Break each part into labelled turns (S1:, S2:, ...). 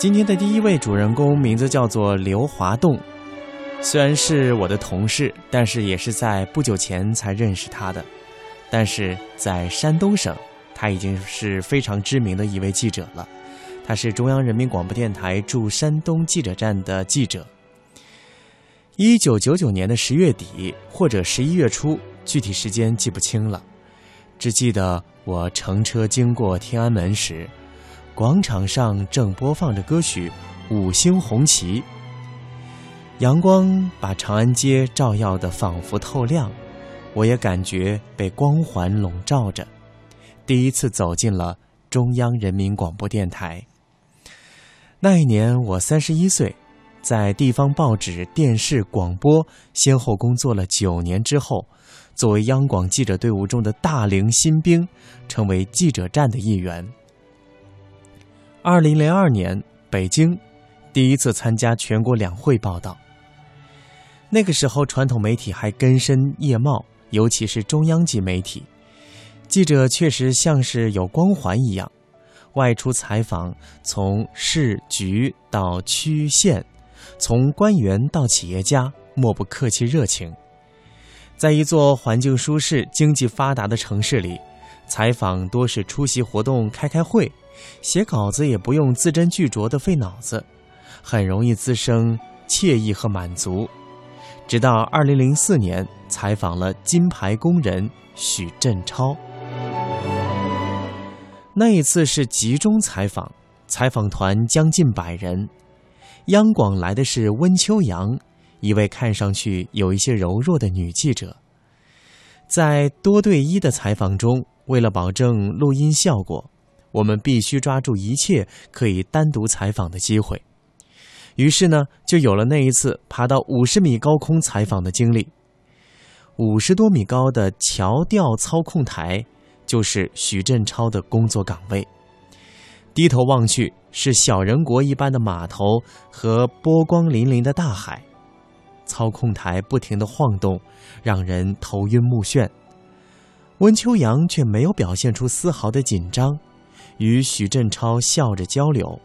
S1: 今天的第一位主人公名字叫做刘华栋，虽然是我的同事，但是也是在不久前才认识他的。但是在山东省，他已经是非常知名的一位记者了。他是中央人民广播电台驻山东记者站的记者。一九九九年的十月底或者十一月初，具体时间记不清了，只记得我乘车经过天安门时。广场上正播放着歌曲《五星红旗》，阳光把长安街照耀的仿佛透亮，我也感觉被光环笼罩着。第一次走进了中央人民广播电台。那一年我三十一岁，在地方报纸、电视、广播先后工作了九年之后，作为央广记者队伍中的大龄新兵，成为记者站的一员。二零零二年，北京第一次参加全国两会报道。那个时候，传统媒体还根深叶茂，尤其是中央级媒体，记者确实像是有光环一样，外出采访，从市局到区县，从官员到企业家，莫不客气热情。在一座环境舒适、经济发达的城市里，采访多是出席活动、开开会。写稿子也不用字斟句酌的费脑子，很容易滋生惬意和满足。直到二零零四年，采访了金牌工人许振超。那一次是集中采访，采访团将近百人。央广来的是温秋阳，一位看上去有一些柔弱的女记者。在多对一的采访中，为了保证录音效果。我们必须抓住一切可以单独采访的机会，于是呢，就有了那一次爬到五十米高空采访的经历。五十多米高的桥吊操控台，就是许振超的工作岗位。低头望去，是小人国一般的码头和波光粼粼的大海。操控台不停的晃动，让人头晕目眩。温秋阳却没有表现出丝毫的紧张。与许振超笑着交流，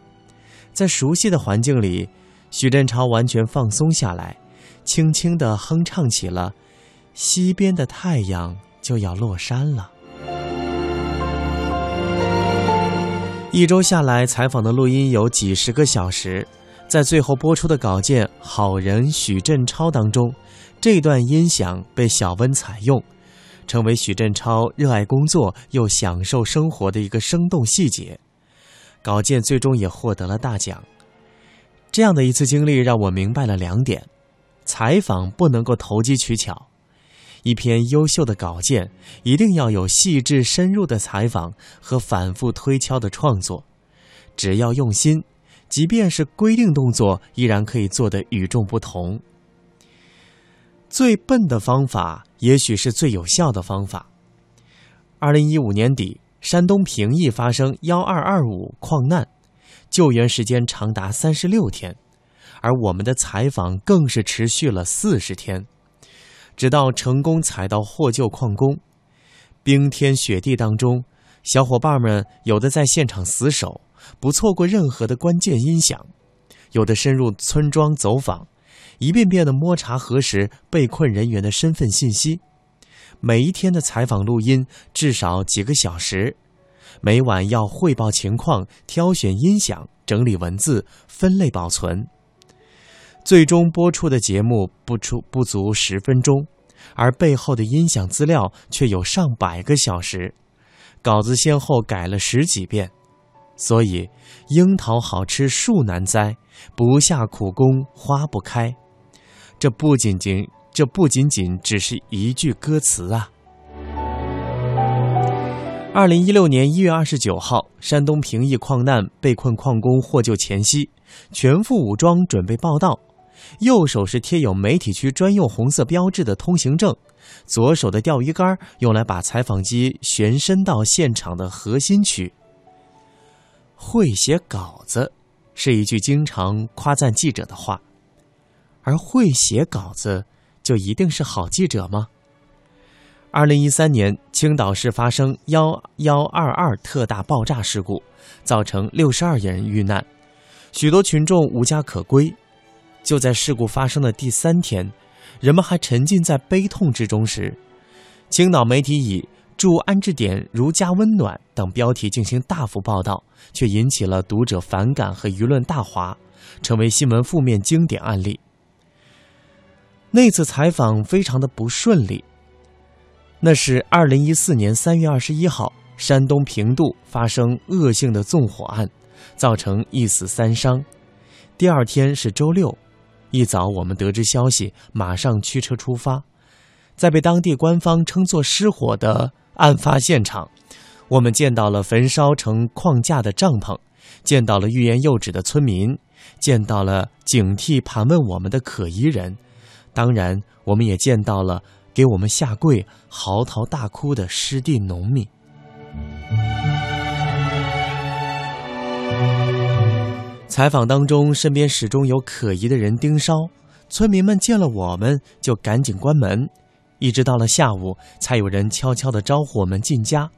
S1: 在熟悉的环境里，许振超完全放松下来，轻轻地哼唱起了《西边的太阳就要落山了》。一周下来，采访的录音有几十个小时，在最后播出的稿件《好人许振超》当中，这段音响被小温采用。成为许振超热爱工作又享受生活的一个生动细节，稿件最终也获得了大奖。这样的一次经历让我明白了两点：采访不能够投机取巧，一篇优秀的稿件一定要有细致深入的采访和反复推敲的创作。只要用心，即便是规定动作，依然可以做得与众不同。最笨的方法，也许是最有效的方法。二零一五年底，山东平邑发生幺二二五矿难，救援时间长达三十六天，而我们的采访更是持续了四十天，直到成功采到获救矿工。冰天雪地当中，小伙伴们有的在现场死守，不错过任何的关键音响；有的深入村庄走访。一遍遍的摸查核实被困人员的身份信息，每一天的采访录音至少几个小时，每晚要汇报情况、挑选音响、整理文字、分类保存。最终播出的节目不出不足十分钟，而背后的音响资料却有上百个小时，稿子先后改了十几遍。所以，樱桃好吃树难栽，不下苦功花不开。这不仅仅，这不仅仅只是一句歌词啊！二零一六年一月二十九号，山东平邑矿难被困矿工获救前夕，全副武装准备报道，右手是贴有媒体区专用红色标志的通行证，左手的钓鱼竿用来把采访机旋伸到现场的核心区。会写稿子，是一句经常夸赞记者的话。而会写稿子，就一定是好记者吗？二零一三年，青岛市发生幺幺二二特大爆炸事故，造成六十二人遇难。许多群众无家可归。就在事故发生的第三天，人们还沉浸在悲痛之中时，青岛媒体以“祝安置点如家温暖”等标题进行大幅报道，却引起了读者反感和舆论大哗，成为新闻负面经典案例。那次采访非常的不顺利。那是二零一四年三月二十一号，山东平度发生恶性的纵火案，造成一死三伤。第二天是周六。一早，我们得知消息，马上驱车出发，在被当地官方称作失火的案发现场，我们见到了焚烧成框架的帐篷，见到了欲言又止的村民，见到了警惕盘问我们的可疑人，当然，我们也见到了给我们下跪、嚎啕大哭的失地农民。采访当中，身边始终有可疑的人盯梢，村民们见了我们就赶紧关门，一直到了下午，才有人悄悄地招呼我们进家，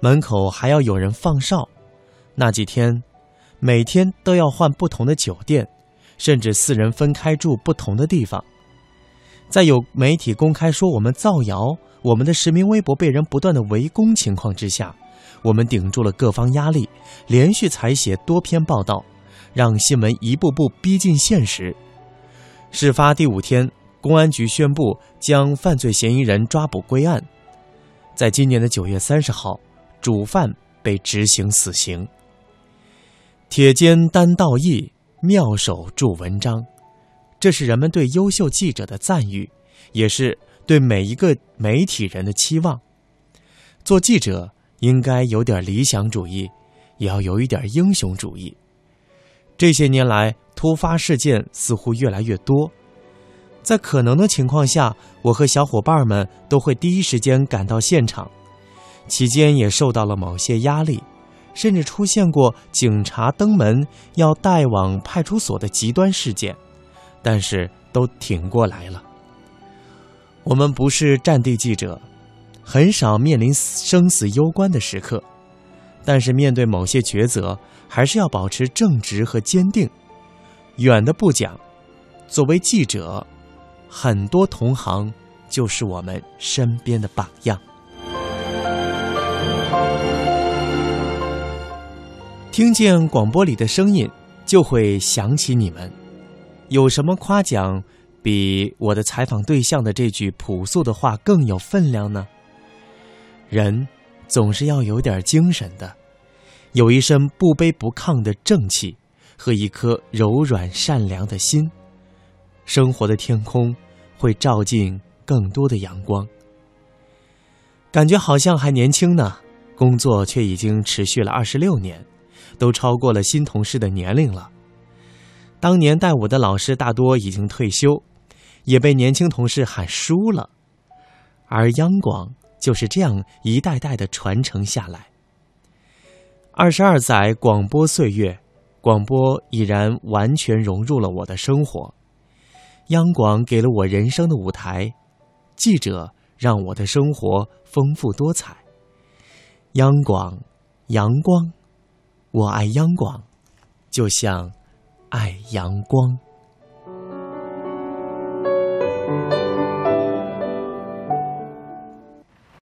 S1: 门口还要有人放哨。那几天，每天都要换不同的酒店，甚至四人分开住不同的地方。在有媒体公开说我们造谣，我们的实名微博被人不断的围攻情况之下，我们顶住了各方压力，连续采写多篇报道。让新闻一步步逼近现实。事发第五天，公安局宣布将犯罪嫌疑人抓捕归案。在今年的九月三十号，主犯被执行死刑。铁肩担道义，妙手著文章，这是人们对优秀记者的赞誉，也是对每一个媒体人的期望。做记者应该有点理想主义，也要有一点英雄主义。这些年来，突发事件似乎越来越多。在可能的情况下，我和小伙伴们都会第一时间赶到现场。期间也受到了某些压力，甚至出现过警察登门要带往派出所的极端事件，但是都挺过来了。我们不是战地记者，很少面临生死攸关的时刻，但是面对某些抉择。还是要保持正直和坚定。远的不讲，作为记者，很多同行就是我们身边的榜样。听见广播里的声音，就会想起你们。有什么夸奖比我的采访对象的这句朴素的话更有分量呢？人总是要有点精神的。有一身不卑不亢的正气和一颗柔软善良的心，生活的天空会照进更多的阳光。感觉好像还年轻呢，工作却已经持续了二十六年，都超过了新同事的年龄了。当年带我的老师大多已经退休，也被年轻同事喊叔了，而央广就是这样一代代的传承下来。二十二载广播岁月，广播已然完全融入了我的生活。央广给了我人生的舞台，记者让我的生活丰富多彩。央广，阳光，我爱央广，就像爱阳光。